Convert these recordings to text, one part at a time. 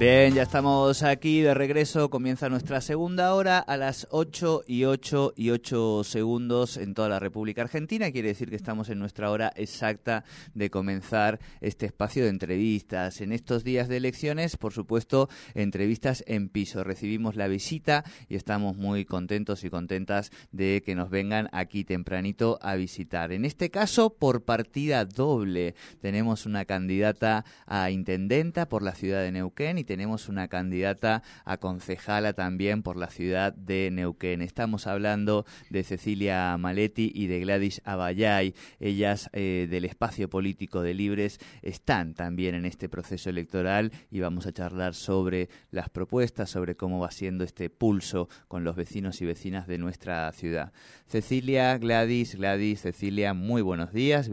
Bien, ya estamos aquí de regreso. Comienza nuestra segunda hora a las 8 y 8 y 8 segundos en toda la República Argentina. Quiere decir que estamos en nuestra hora exacta de comenzar este espacio de entrevistas. En estos días de elecciones, por supuesto, entrevistas en piso. Recibimos la visita y estamos muy contentos y contentas de que nos vengan aquí tempranito a visitar. En este caso, por partida doble, tenemos una candidata a intendenta por la ciudad de Neuquén y tenemos una candidata a concejala también por la ciudad de Neuquén. Estamos hablando de Cecilia Maletti y de Gladys Abayay. Ellas eh, del espacio político de Libres están también en este proceso electoral y vamos a charlar sobre las propuestas, sobre cómo va siendo este pulso con los vecinos y vecinas de nuestra ciudad. Cecilia, Gladys, Gladys, Cecilia, muy buenos días,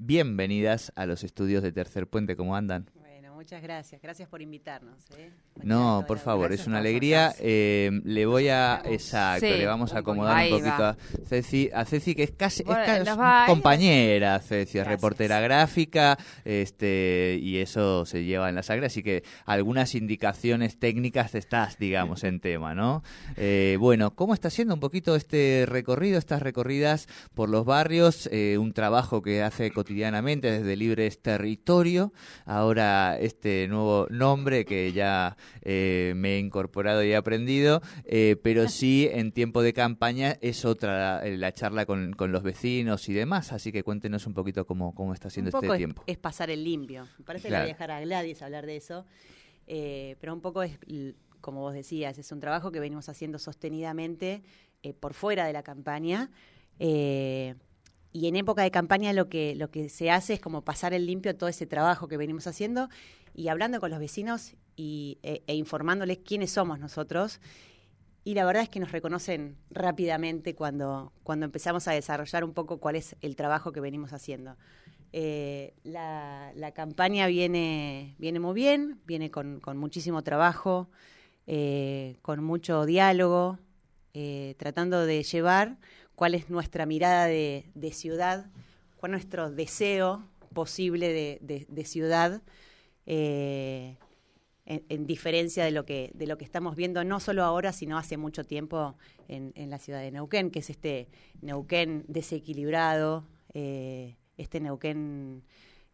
bienvenidas a los estudios de Tercer Puente, ¿cómo andan? Muchas gracias. Gracias por invitarnos. ¿eh? No, por favor, es una alegría. Eh, le voy a, exacto, le vamos a acomodar un poquito a Ceci, a Ceci que es casi, es compañera, Ceci, es reportera gráfica, este y eso se lleva en la sangre, así que algunas indicaciones técnicas estás, digamos, en tema, ¿no? Eh, bueno, ¿cómo está siendo un poquito este recorrido, estas recorridas por los barrios? un trabajo que hace cotidianamente desde Libres Territorio, ahora este nuevo nombre que ya eh, me he incorporado y he aprendido, eh, pero sí en tiempo de campaña es otra la charla con, los vecinos y demás, así que cuéntenos un poquito cómo, cómo está siendo este tiempo. Es, pasar el limpio, me parece que voy a dejar a Gladys hablar de eso, eh, pero un poco es, como vos decías, es un trabajo que venimos haciendo sostenidamente por fuera de la campaña y en época de campaña lo que, lo que se hace es como pasar el limpio todo ese trabajo que venimos haciendo y hablando con los vecinos y, e, e, informándoles quiénes somos nosotros. Y la verdad es que nos reconocen rápidamente cuando, cuando empezamos a desarrollar un poco cuál es el trabajo que venimos haciendo. Eh, la, campaña viene, viene muy bien, viene con, muchísimo trabajo, eh, con mucho diálogo, eh, tratando de llevar cuál es nuestra mirada de, ciudad, cuál es nuestro deseo posible de, ciudad, eh, en, diferencia de lo, que, de lo que estamos viendo no solo ahora, sino hace mucho tiempo en, la ciudad de Neuquén, que es este Neuquén desequilibrado, eh, este Neuquén,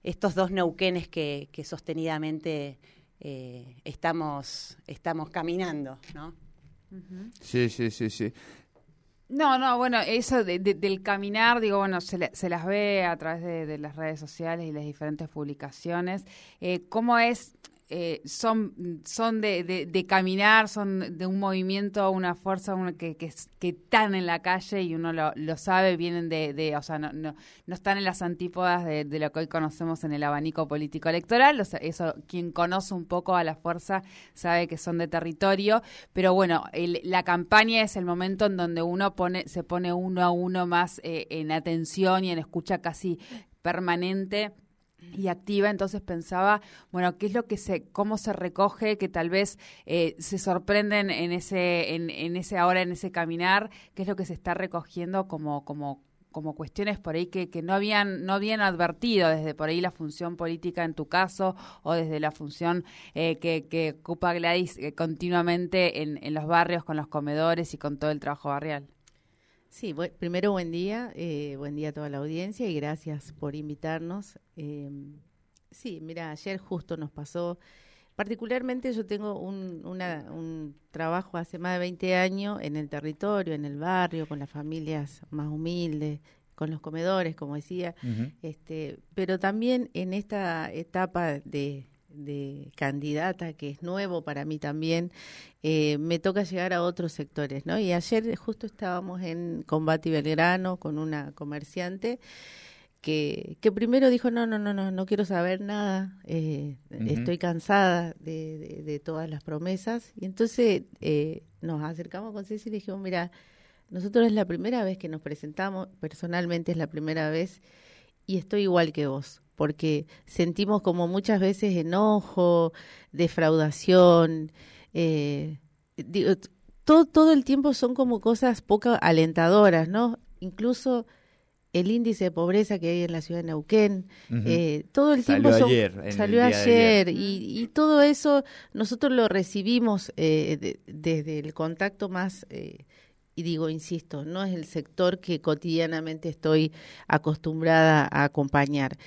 estos dos Neuquénes que, sostenidamente eh, estamos, estamos caminando, ¿no? Sí, sí, sí, sí. No, no, bueno, eso del caminar, digo, bueno, se, se, las ve a través de, las redes sociales y las diferentes publicaciones. Eh, ¿Cómo es eh, son, son de, de, caminar, son de un movimiento, una fuerza que, que, están en la calle y uno lo, sabe, vienen de, de, o sea, no, no, no están en las antípodas de, lo que hoy conocemos en el abanico político electoral, eso quien conoce un poco a la fuerza sabe que son de territorio, pero bueno, la campaña es el momento en donde uno pone, se pone uno a uno más eh, en atención y en escucha casi permanente y activa, entonces pensaba, bueno, qué es lo que se, cómo se recoge, que tal vez eh, se sorprenden en ese, en, ese ahora, en ese caminar, qué es lo que se está recogiendo como, como, como cuestiones por ahí que, que no habían no habían advertido desde por ahí la función política en tu caso o desde la función eh, que, que ocupa Gladys eh, continuamente en, en los barrios con los comedores y con todo el trabajo barrial. Sí, primero buen día, eh, buen día a toda la audiencia y gracias por invitarnos. Eh, sí, mira, ayer justo nos pasó, particularmente yo tengo un, un trabajo hace más de 20 años en el territorio, en el barrio, con las familias más humildes, con los comedores, como decía, este, pero también en esta etapa de, de candidata, que es nuevo para mí también, eh, me toca llegar a otros sectores, ¿no? Y ayer justo estábamos en Combate Belgrano con una comerciante que, que primero dijo, no, no, no, no, no quiero saber nada, eh, estoy cansada de, de, todas las promesas. Y entonces eh, nos acercamos con Ceci y le dijimos, mira, nosotros es la primera vez que nos presentamos, personalmente es la primera vez, y estoy igual que vos, porque sentimos como muchas veces enojo, defraudación, eh, todo, todo el tiempo son como cosas poco alentadoras, ¿no? Incluso el índice de pobreza que hay en la ciudad de Neuquén, eh, todo el tiempo salió ayer, salió ayer, Y, todo eso nosotros lo recibimos eh, desde el contacto más, eh, y digo, insisto, no es el sector que cotidianamente estoy acostumbrada a acompañar.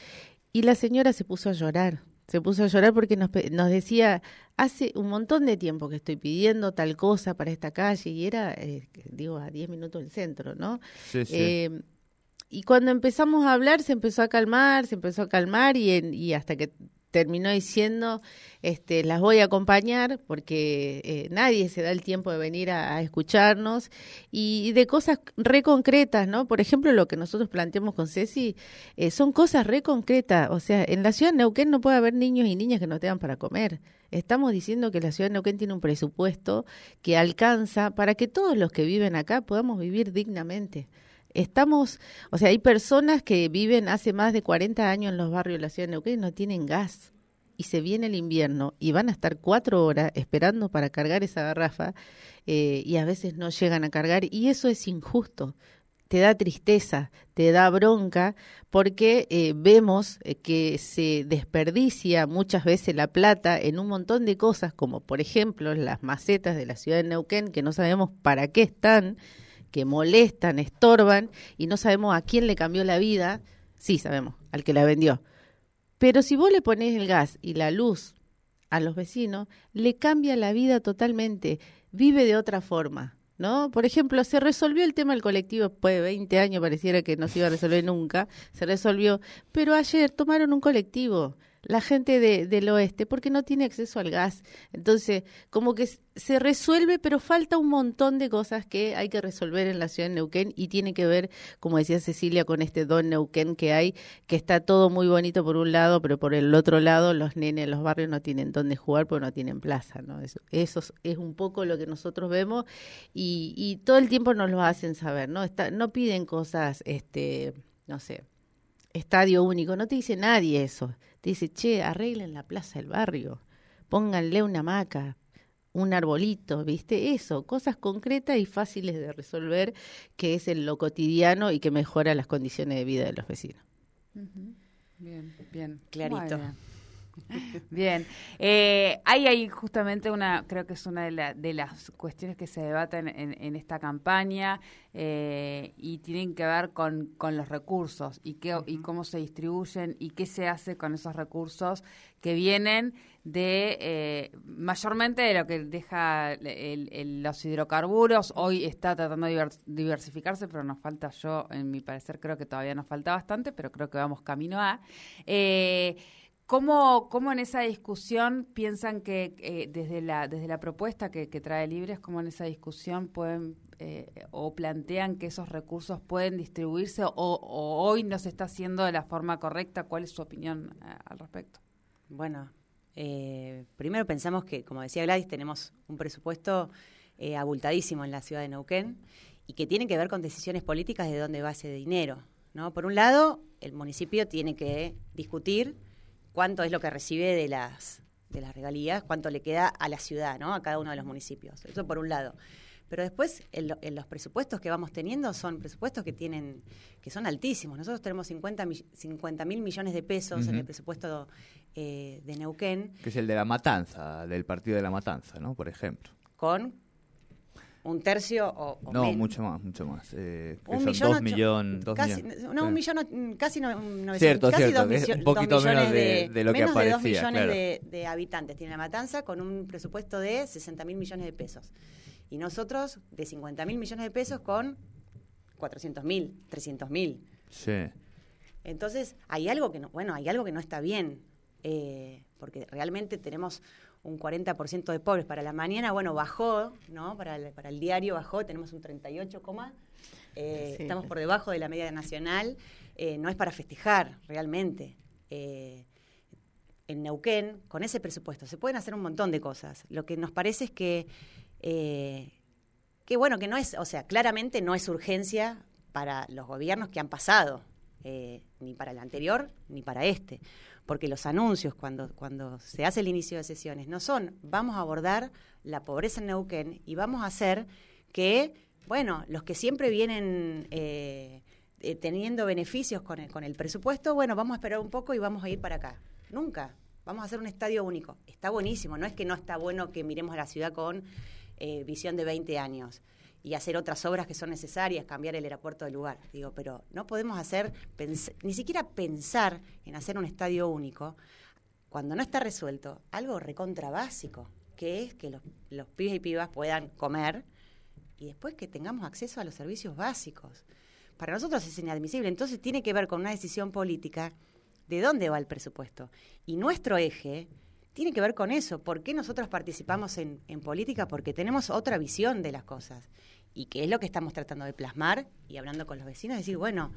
Y la señora se puso a llorar, se puso a llorar porque nos, nos decía, hace un montón de tiempo que estoy pidiendo tal cosa para esta calle y era, digo, a 10 minutos del centro, ¿no? Sí, sí y cuando empezamos a hablar se empezó a calmar, se empezó a calmar y, y hasta que terminó diciendo, este, las voy a acompañar porque eh, nadie se da el tiempo de venir a, escucharnos y, de cosas re concretas, ¿no? Por ejemplo, lo que nosotros planteamos con Ceci eh, son cosas re concretas. O sea, en la ciudad de Neuquén no puede haber niños y niñas que no tengan para comer. Estamos diciendo que la ciudad de Neuquén tiene un presupuesto que alcanza para que todos los que viven acá podamos vivir dignamente estamos, o sea, hay personas que viven hace más de 40 años en los barrios de la ciudad de Neuquén y no tienen gas. Y se viene el invierno y van a estar cuatro horas esperando para cargar esa garrafa eh, y a veces no llegan a cargar y eso es injusto. Te da tristeza, te da bronca, porque eh, vemos eh, que se desperdicia muchas veces la plata en un montón de cosas, como por ejemplo las macetas de la ciudad de Neuquén, que no sabemos para qué están, que molestan, estorban y no sabemos a quién le cambió la vida, sí sabemos, al que la vendió. Pero si vos le pones el gas y la luz a los vecinos, le cambia la vida totalmente, vive de otra forma. ¿No? Por ejemplo, se resolvió el tema del colectivo después de 20 años, pareciera que no se iba a resolver nunca, se resolvió, pero ayer tomaron un colectivo, la gente de, del oeste porque no tiene acceso al gas. Entonces, como que se resuelve, pero falta un montón de cosas que hay que resolver en la ciudad de Neuquén y tiene que ver, como decía Cecilia, con este don Neuquén que hay, que está todo muy bonito por un lado, pero por el otro lado los nenes, los barrios no tienen dónde jugar porque no tienen plaza, ¿no? Eso, eso es un poco lo que nosotros vemos y, y todo el tiempo nos lo hacen saber, ¿no? Está, no piden cosas, este, no sé, estadio único, no te dice nadie eso. Te dice, che, arreglen la plaza del barrio, pónganle una hamaca, un arbolito, ¿viste? Eso, cosas concretas y fáciles de resolver, que es en lo cotidiano y que mejora las condiciones de vida de los vecinos. Bien, bien. Clarito. Bien, eh, hay ahí justamente una, creo que es una de, las cuestiones que se debaten en, esta campaña eh, y tienen que ver con, los recursos y, qué, y cómo se distribuyen y qué se hace con esos recursos que vienen de eh, mayormente de lo que deja los hidrocarburos. Hoy está tratando de diversificarse, pero nos falta, yo en mi parecer creo que todavía nos falta bastante, pero creo que vamos camino a. Eh, ¿Cómo, ¿Cómo, en esa discusión piensan que eh, desde, la, desde la propuesta que, trae Libres, cómo en esa discusión pueden eh, o plantean que esos recursos pueden distribuirse o, hoy no se está haciendo de la forma correcta? ¿Cuál es su opinión eh, al respecto? Bueno, primero pensamos que, como decía Gladys, tenemos un presupuesto abultadísimo en la ciudad de Neuquén y que tiene que ver con decisiones políticas de dónde va ese dinero. ¿no? Por un lado, el municipio tiene que discutir cuánto es lo que recibe de las, de las regalías, cuánto le queda a la ciudad, ¿no? a cada uno de los municipios. Eso por un lado. Pero después, en, los presupuestos que vamos teniendo, son presupuestos que tienen que son altísimos. Nosotros tenemos 50 mil millones de pesos en el presupuesto eh, de Neuquén. Que es el de la matanza, del partido de la matanza, ¿no? Por ejemplo. Con un tercio o, no mucho más mucho más eh, un millón dos millones casi no un millón casi no, cierto casi cierto dos, un poquito menos de, de, lo que aparecía de dos millones de, de, habitantes. Tiene la matanza con un presupuesto de 60 mil millones de pesos. Y nosotros de 50 mil millones de pesos con 400 mil 300 mil. Sí. Entonces hay algo que no bueno hay algo que no está bien eh, porque realmente tenemos un 40% de pobres. Para la mañana, bueno, bajó, ¿no? Para el, para el diario bajó, tenemos un 38, eh, estamos por debajo de la media nacional, eh, no es para festejar realmente. Eh, en Neuquén, con ese presupuesto, se pueden hacer un montón de cosas. Lo que nos parece es que, que bueno, que no es, o sea, claramente no es urgencia para los gobiernos que han pasado, ni para el anterior ni para este porque los anuncios cuando, cuando se hace el inicio de sesiones no son vamos a abordar la pobreza en Neuquén y vamos a hacer que, bueno, los que siempre vienen eh, eh, teniendo beneficios con el, con el presupuesto, bueno, vamos a esperar un poco y vamos a ir para acá. Nunca. Vamos a hacer un estadio único. Está buenísimo, no es que no está bueno que miremos a la ciudad con eh, visión de 20 años y hacer otras obras que son necesarias, cambiar el aeropuerto de lugar. Digo, pero no podemos hacer, ni siquiera pensar en hacer un estadio único cuando no está resuelto algo recontra básico, que es que los, los pibes y pibas puedan comer y después que tengamos acceso a los servicios básicos. Para nosotros es inadmisible. Entonces tiene que ver con una decisión política de dónde va el presupuesto. Y nuestro eje tiene que ver con eso. ¿Por qué nosotros participamos en, en política? Porque tenemos otra visión de las cosas y que es lo que estamos tratando de plasmar y hablando con los vecinos, decir, bueno,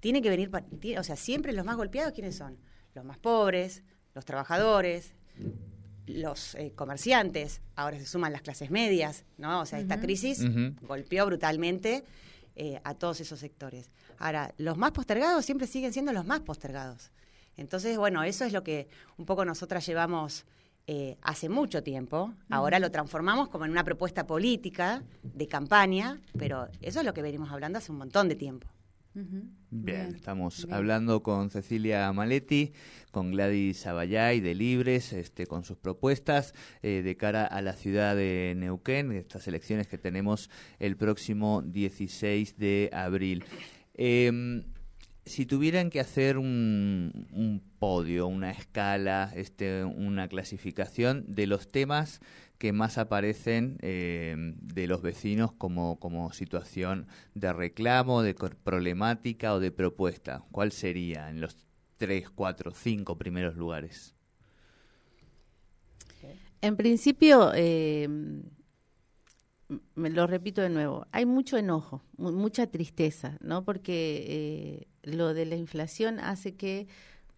tiene que venir, o sea, siempre los más golpeados, ¿quiénes son? Los más pobres, los trabajadores, los eh, comerciantes, ahora se suman las clases medias, ¿no? O sea, esta crisis golpeó brutalmente eh, a todos esos sectores. Ahora, los más postergados siempre siguen siendo los más postergados. Entonces, bueno, eso es lo que un poco nosotras llevamos eh, hace mucho tiempo. Ahora lo transformamos como en una propuesta política de campaña, pero eso es lo que venimos hablando hace un montón de tiempo. Bien, estamos hablando con Cecilia Maletti, con Gladys Abayay de Libres, este, con sus propuestas eh, de cara a la ciudad de Neuquén, estas elecciones que tenemos el próximo 16 de abril. Em, si tuvieran que hacer un, podio, una escala, este, una clasificación de los temas que más aparecen eh, de los vecinos como, situación de reclamo, de problemática o de propuesta, ¿cuál sería en los tres, cuatro, cinco primeros lugares? En principio, eh, me lo repito de nuevo, hay mucho enojo, mucha tristeza, ¿no? Porque eh, lo de la inflación hace que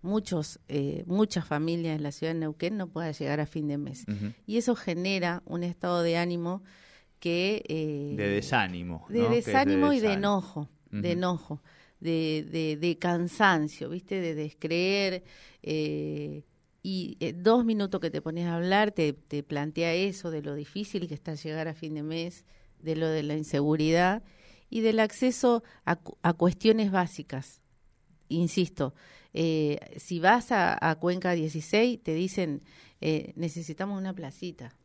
muchos, eh, muchas familias en la ciudad de Neuquén no puedan llegar a fin de mes. Y eso genera un estado de ánimo que... Eh, de desánimo. De desánimo y de enojo, de enojo, de, de, de, cansancio, ¿viste? De descreer. Y eh, dos minutos que te pones a hablar te, te, plantea eso de lo difícil que está llegar a fin de mes, de lo de la inseguridad y del acceso a, a cuestiones básicas. Insisto, eh, si vas a, a, Cuenca 16, te dicen, eh, necesitamos una placita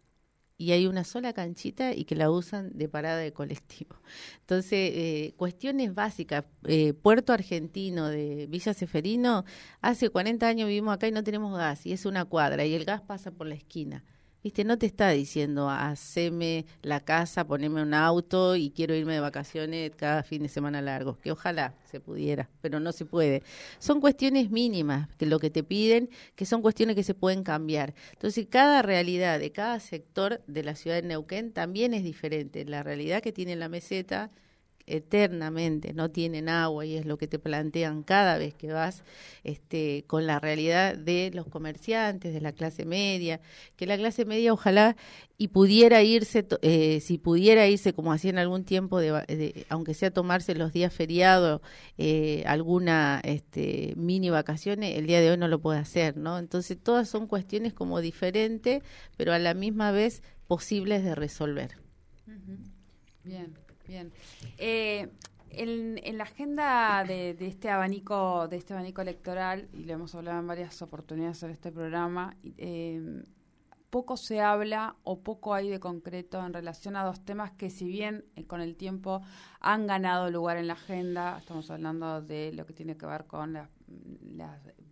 y hay una sola canchita y que la usan de parada de colectivo. Entonces, eh, cuestiones básicas. Eh, Puerto Argentino de Villa Seferino, hace 40 años vivimos acá y no tenemos gas y es una cuadra y el gas pasa por la esquina. Viste, no te está diciendo, haceme la casa, poneme un auto y quiero irme de vacaciones cada fin de semana largo, que ojalá se pudiera, pero no se puede. Son cuestiones mínimas que lo que te piden, que son cuestiones que se pueden cambiar. Entonces, cada realidad de cada sector de la ciudad de Neuquén también es diferente. La realidad que tiene la meseta eternamente, no tienen agua y es lo que te plantean cada vez que vas este, con la realidad de los comerciantes, de la clase media, que la clase media ojalá y pudiera irse, eh, si pudiera irse como hacía en algún tiempo, de, aunque sea tomarse los días feriados, eh, alguna este, mini vacaciones, el día de hoy no lo puede hacer, ¿no? Entonces todas son cuestiones como diferentes, pero a la misma vez posibles de resolver. Bien. Bien. Eh, en, la agenda de, este abanico de este abanico electoral y lo hemos hablado en varias oportunidades en este programa eh, poco se habla o poco hay de concreto en relación a dos temas que si bien eh, con el tiempo han ganado lugar en la agenda estamos hablando de lo que tiene que ver con las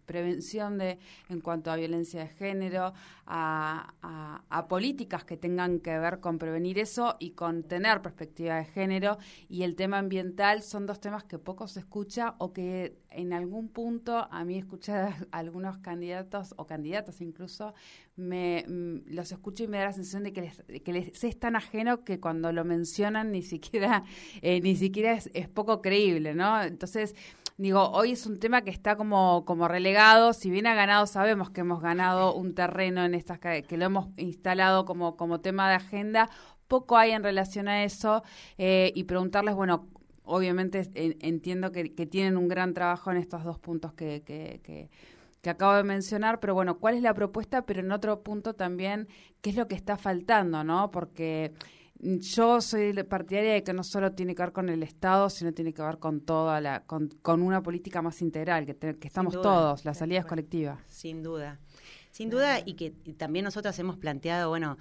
prevención de en cuanto a violencia de género, a, políticas que tengan que ver con prevenir eso y con tener perspectiva de género. Y el tema ambiental son dos temas que poco se escucha o que en algún punto a mí escuchar a algunos candidatos o candidatas incluso me mm, los escucho y me da la sensación de que les, que les es tan ajeno que cuando lo mencionan ni siquiera eh, ni siquiera es, es poco creíble, ¿no? Entonces digo, hoy es un tema que está como, como relegado, si bien ha ganado, sabemos que hemos ganado un terreno en estas que lo hemos instalado como, como tema de agenda, poco hay en relación a eso eh, y preguntarles, bueno, obviamente entiendo que, tienen un gran trabajo en estos dos puntos que, que, que, que, acabo de mencionar, pero bueno, ¿cuál es la propuesta? Pero en otro punto también, ¿qué es lo que está faltando? ¿no? Porque yo soy partidaria de que no solo tiene que ver con el Estado, sino tiene que ver con toda la, con, una política más integral, que, que estamos todos, la salida es colectiva. Sin duda, sin duda, y que también nosotros hemos planteado, bueno,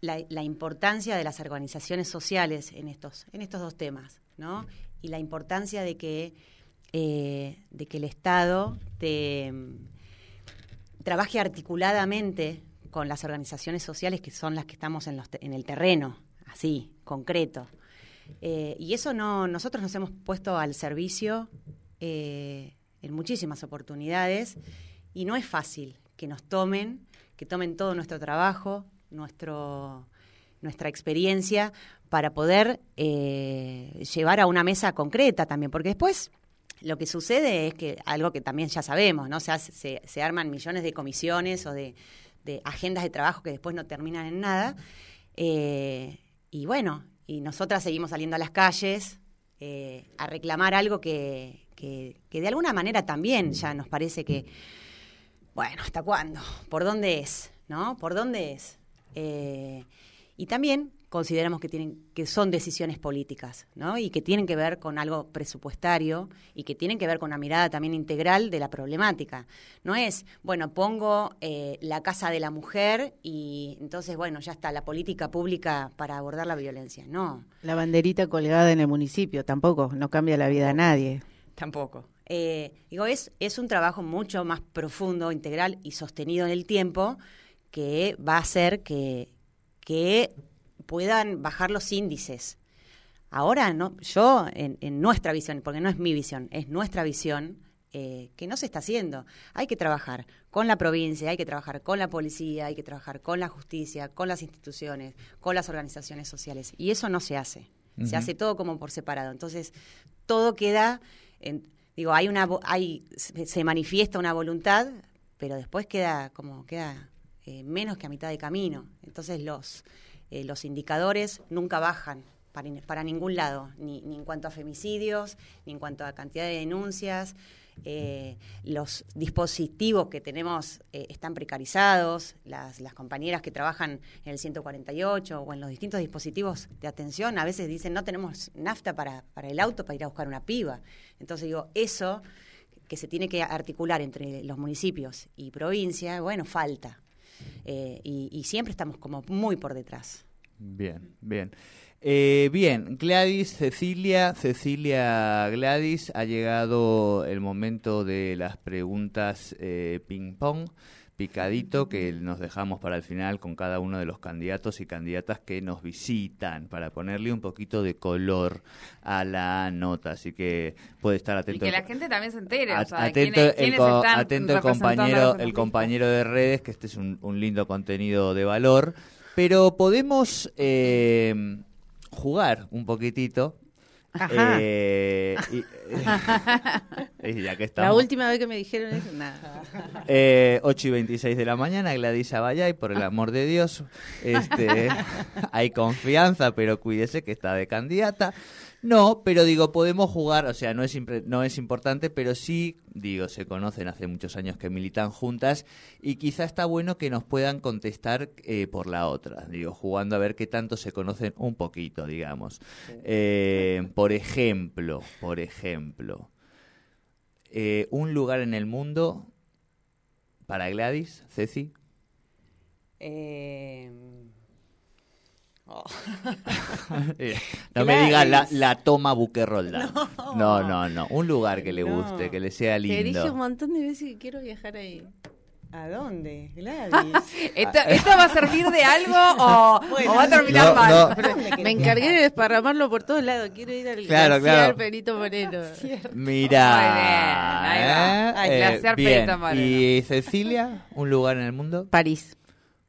la, importancia de las organizaciones sociales en estos, en estos dos temas, ¿no? Y la importancia de que, eh, de que el Estado te, trabaje articuladamente con las organizaciones sociales que son las que estamos en, los, en el terreno, así, concreto. Eh, y eso no, nosotros nos hemos puesto al servicio eh, en muchísimas oportunidades y no es fácil que nos tomen, que tomen todo nuestro trabajo, nuestro, nuestra experiencia para poder eh, llevar a una mesa concreta también, porque después lo que sucede es que algo que también ya sabemos, ¿no? Se, se, arman millones de comisiones o de, de, agendas de trabajo que después no terminan en nada. Y bueno, y nosotras seguimos saliendo a las calles eh, a reclamar algo que, que, de alguna manera también ya nos parece que, bueno, ¿hasta cuándo? ¿Por dónde es? ¿No? ¿Por dónde es? Eh, y también consideramos que tienen que son decisiones políticas, ¿no? Y que tienen que ver con algo presupuestario y que tienen que ver con una mirada también integral de la problemática. No es, bueno, pongo eh, la casa de la mujer y entonces, bueno, ya está la política pública para abordar la violencia. No. La banderita colgada en el municipio tampoco, no cambia la vida a nadie. Tampoco. Eh, digo, es, es un trabajo mucho más profundo, integral y sostenido en el tiempo que va a hacer que, que puedan bajar los índices. Ahora, no, yo, en, nuestra visión, porque no es mi visión, es nuestra visión, eh, que no se está haciendo. Hay que trabajar con la provincia, hay que trabajar con la policía, hay que trabajar con la justicia, con las instituciones, con las organizaciones sociales. Y eso no se hace. Se hace todo como por separado. Entonces, todo queda, en, digo, hay una, hay, se manifiesta una voluntad, pero después queda como, queda eh, menos que a mitad de camino. Entonces, los eh, los indicadores nunca bajan para, ningún lado, ni, en cuanto a femicidios, ni en cuanto a cantidad de denuncias. Eh, los dispositivos que tenemos eh, están precarizados, las, compañeras que trabajan en el 148 o en los distintos dispositivos de atención a veces dicen no tenemos nafta para, para el auto para ir a buscar una piba. Entonces digo, eso que se tiene que articular entre los municipios y provincia, bueno, falta. Eh, y, siempre estamos como muy por detrás. Bien, bien. Eh, bien, Gladys, Cecilia, Cecilia Gladys, ha llegado el momento de las preguntas eh, ping-pong picadito que nos dejamos para el final con cada uno de los candidatos y candidatas que nos visitan para ponerle un poquito de color a la nota. Así que puede estar atento. Y que la gente también se entere. atento, el, compañero, el compañero de redes, que este es un, lindo contenido de valor. Pero podemos eh, jugar un poquitito eh, y, ya que La última vez que me dijeron eso, nada. Eh, 8 y 26 de la mañana, Gladys Abayay, por el amor de Dios, este, hay confianza, pero cuídese que está de candidata. No, pero digo, podemos jugar, o sea, no es, no es importante, pero sí, digo, se conocen hace muchos años que militan juntas y quizá está bueno que nos puedan contestar eh, por la otra, digo, jugando a ver qué tanto se conocen un poquito, digamos. Eh, por ejemplo, por ejemplo, eh, un lugar en el mundo para Gladys, Ceci. Eh Oh. Eh, no me digas la, la toma Buquerolda. No. no, no, Un lugar que le No. guste, que le sea Te dije un lindo. montón de veces que quiero viajar ahí. ¿A dónde? Gladys. ¿Esto, ¿Esto va a servir de algo o, Bueno, o va a terminar no, mal? no. ¿A dónde querés Me encargué de desparramarlo por todos lados. Quiero ir al Claro, glaciar claro. Benito Moreno. Mira. Muy bien, ahí va. ¿eh? Ay, Eh, glaciar bien. Perito Moreno. ¿Y Cecilia? ¿Un lugar en el mundo? París.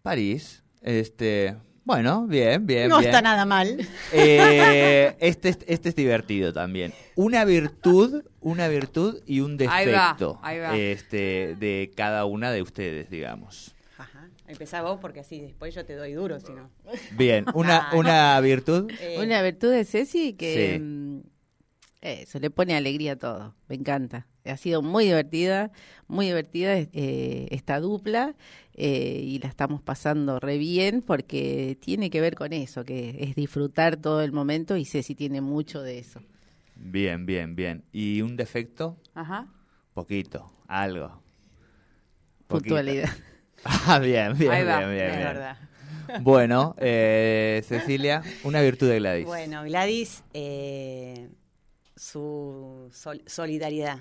París. Este. Bueno, bien, bien, No bien. está nada mal. Eh, este, es- este es divertido también. Una virtud, una virtud y un Ahí va, defecto ahí va. este de cada una de ustedes, digamos. Ajá. Empezá vos porque así después yo te doy duro, si no. Bien, una, una virtud. Eh, Una virtud de Ceci que Sí. mm, eso le pone alegría a todo. Me encanta. Ha sido muy divertida, muy divertida eh, esta dupla eh, y la estamos pasando re bien porque tiene que ver con eso, que es disfrutar todo el momento y Ceci tiene mucho de eso. Bien, bien, bien. ¿Y un defecto? Ajá. Poquito, algo. Puntualidad. Ah, bien, bien, Ahí va, bien, bien, es bien. verdad. Bueno, eh, Cecilia, una virtud de Gladys. Bueno, Gladys, eh, su sol- solidaridad.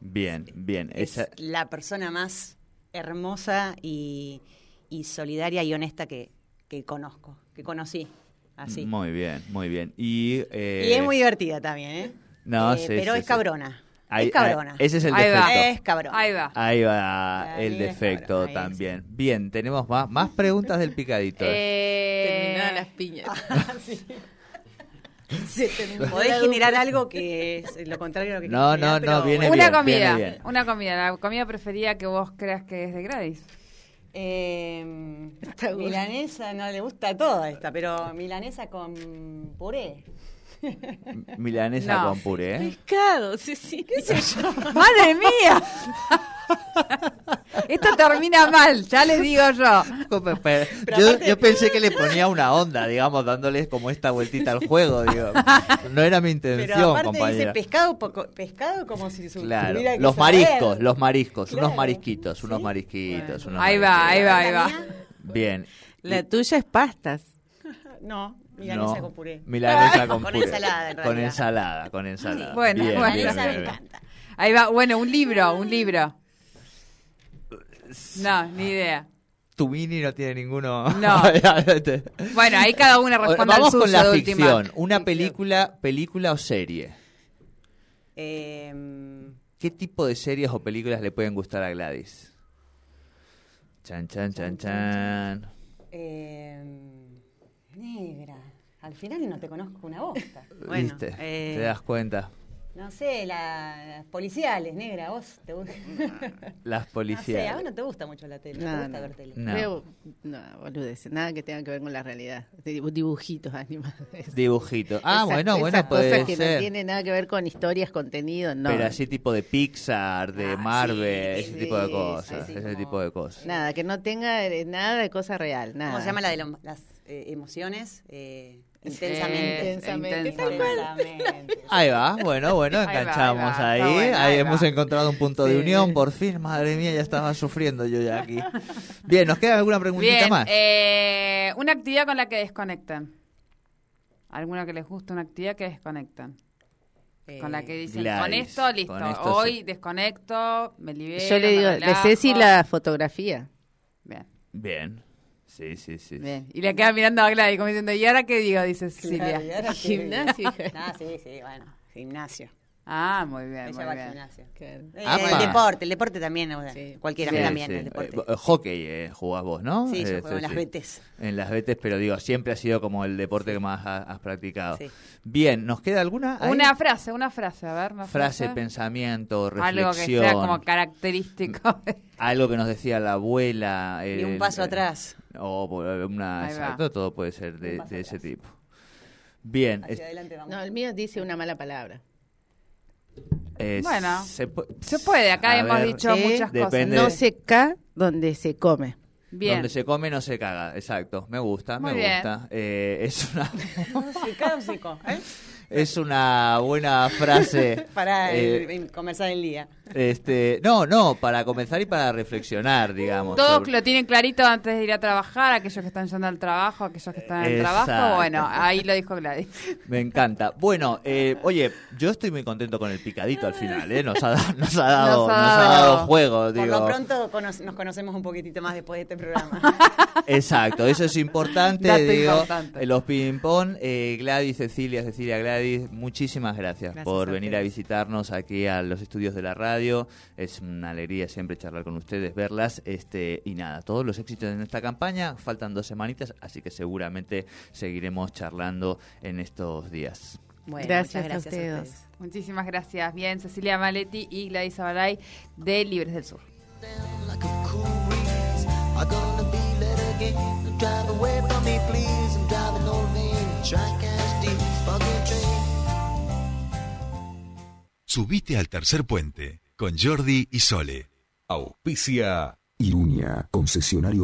Bien, bien. Es Esa, la persona más hermosa y, y solidaria y honesta que, que conozco, que conocí. Así. Muy bien, muy bien. Y, eh, Y es muy divertida también, ¿eh? No, Eh, sí, pero sí, es cabrona. ahí- es cabrona. ahí- ese es el Ahí va. defecto. Es cabrona. Ahí va. Ahí va Ahí el defecto también. Bien, tenemos más, más preguntas del picadito. Eh, Terminadas las piñas. Sí. Se Podés generar algo que es lo contrario a lo que No, no, no, viene bueno. una bien, comida, viene bien. una comida, la comida preferida que vos creas que es de Gladys. Eh, milanesa no le gusta toda esta, pero milanesa con puré. Milanesa No. con puré. Pescado, Ceci. ¿Qué sé yo? ¡Madre mía! Esto termina mal, ya les digo yo. Pero- pero- Pero yo, aparte- yo pensé que le ponía una onda, digamos, dándoles como esta vueltita al juego. Digo. No era mi Pero intención, dice compañera. pescado, poco- pescado como si su- Claro, que los saber. mariscos, los mariscos, unos marisquitos, unos ¿Sí? marisquitos. unos Ahí va, ahí va, ahí va. Bien. La tuya es pastas. No, milanesa no, con puré. Milanesa con, Con puré. ensalada, en Con ensalada, con ensalada. Bueno, Bien, bueno. bien, me encanta. Ahí va, bueno, un libro, un libro. No, ni idea. Tu mini no tiene ninguno. No. Bueno, ahí cada una responde al Vamos suyo con la de última. ficción. Una película, película o serie. Eh, ¿Qué tipo de series o películas le pueden gustar a Gladys? Chan, chan, chan, chan. eh, negra. Al final no te conozco una bosta. Bueno, ¿Viste? eh, ¿Te das cuenta? No sé, la- las policiales, negra, vos te gusta. Las No sé, a policiales. vos no te gusta mucho la tele, no, No, te gusta no. ver tele. No. Veo, no, boludeces, nada que tenga que ver con la realidad. Dibu- Dibujitos animados. Dibujitos. Ah, Esas- bueno, bueno, puede cosas que ser. no tienen nada que ver con historias, contenido, no. Pero así tipo de Pixar, de Ah, Marvel, sí, ese tipo de cosas. ese como- tipo de cosas. Nada, que no tenga eh, nada de cosa real, nada. ¿Cómo se llama la de lo- las eh, emociones? Eh, intensamente. Cual. Intensamente. Ahí va, bueno, bueno, enganchamos ahí va, ahí. hemos encontrado un punto de unión, por fin. Madre mía, ya estaba sufriendo yo ya aquí. Bien, ¿nos queda alguna preguntita Bien, más? eh, una actividad con la que desconectan. ¿Alguna que les guste una actividad que desconectan? con la que dicen, con esto, listo, con esto hoy sí. desconecto, me libero, Yo le digo, de. Ceci la fotografía. Bien, Bien. Sí, sí, sí. bien. Y le queda mirando a Gladys como diciendo, ¿y ahora qué digo? Dice Cecilia. Claro, y ahora qué- Gimnasio. Ah, sí, sí, bueno, gimnasio. Ah, muy bien, Ella muy va al bien. gimnasio. Eh, el deporte, el deporte también, o sea, Sí. cualquiera Sí, también, sí. el deporte. Eh, hockey eh, jugás vos, ¿no? Sí, yo Eh, juego en las sí. betes. En las betes, pero digo, siempre ha sido como el deporte que más ha- has practicado. Sí. Bien, ¿nos queda alguna? ahí? Una frase, una frase, a ver, una frase, frase. pensamiento, Algo reflexión. que sea como característico. algo que nos decía la abuela. Y el- un paso el- atrás. O por- una, exacto, todo puede ser de, ese tipo. Bien, es- Hacia adelante vamos. No, el mío dice una mala palabra. es- Bueno, se, pu- Se puede, acá hemos ver, dicho muchas depende. No cosas. se ca donde se come. Bien. Donde se come no se caga, exacto. Me gusta, Muy me bien. gusta. Eh, es una ¿eh? es una buena frase. Para Eh, el- el día. Este, no, no, para comenzar y para reflexionar, digamos. Todos lo tienen clarito antes de ir a trabajar, aquellos que están yendo al trabajo, aquellos que están en el trabajo, bueno, ahí lo dijo Gladys. Me encanta. Bueno, eh, oye, yo estoy muy contento con el picadito al final, ¿eh? Nos ha, nos ha dado, nos ha dado, juego, Por lo pronto nos conocemos un poquitito más después de este programa. Exacto, eso es importante, digo. Los ping-pong, eh, Gladys, Cecilia, Cecilia Gladys, muchísimas gracias, por venir a visitarnos aquí a los estudios de la radio. Es una alegría siempre charlar con ustedes, verlas. Este, y nada, todos los éxitos en esta campaña. Faltan dos semanitas, así que seguramente seguiremos charlando en estos días. gracias, a, ustedes. Muchísimas gracias. Bien, Cecilia Maletti y Gladys Abalay de Libres del Sur. Subite al tercer puente con Jordi y Sole. Auspicia Irunia, concesionario